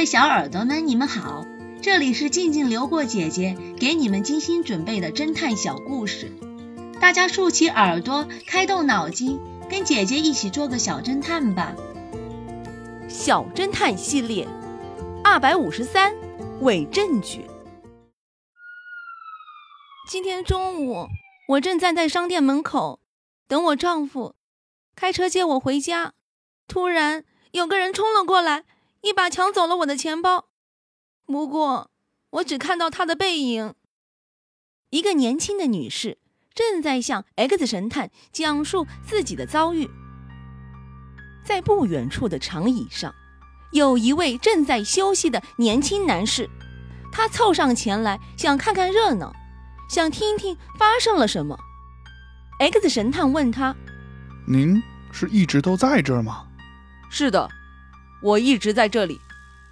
位小耳朵们，你们好，这里是静静流过姐姐给你们精心准备的侦探小故事，大家竖起耳朵，开动脑筋，跟姐姐一起做个小侦探吧。小侦探系列二百五十三伪证据。今天中午，我正站在商店门口等我丈夫开车接我回家，突然有个人冲了过来。一把抢走了我的钱包，不过我只看到他的背影。一个年轻的女士正在向 X 神探讲述自己的遭遇。在不远处的长椅上，有一位正在休息的年轻男士，他凑上前来想看看热闹，想听听发生了什么。X 神探问他：“您是一直都在这儿吗？”“是的。”我一直在这里。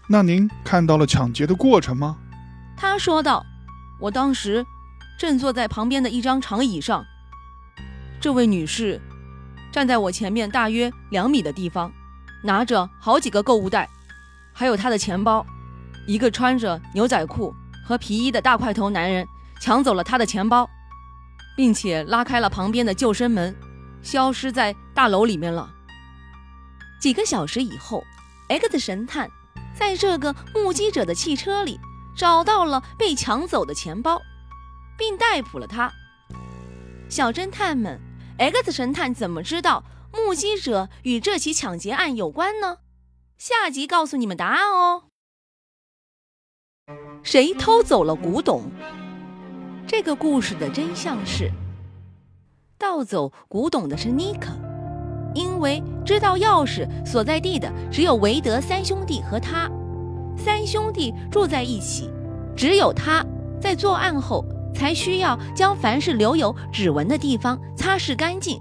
那您看到了抢劫的过程吗？他说道：“我当时正坐在旁边的一张长椅上，这位女士站在我前面大约两米的地方，拿着好几个购物袋，还有她的钱包。一个穿着牛仔裤和皮衣的大块头男人抢走了她的钱包，并且拉开了旁边的救生门，消失在大楼里面了。几个小时以后。” X 神探在这个目击者的汽车里找到了被抢走的钱包，并逮捕了他。小侦探们，X 神探怎么知道目击者与这起抢劫案有关呢？下集告诉你们答案哦。谁偷走了古董？这个故事的真相是，盗走古董的是尼克。因为知道钥匙所在地的只有韦德三兄弟和他，三兄弟住在一起，只有他在作案后才需要将凡是留有指纹的地方擦拭干净，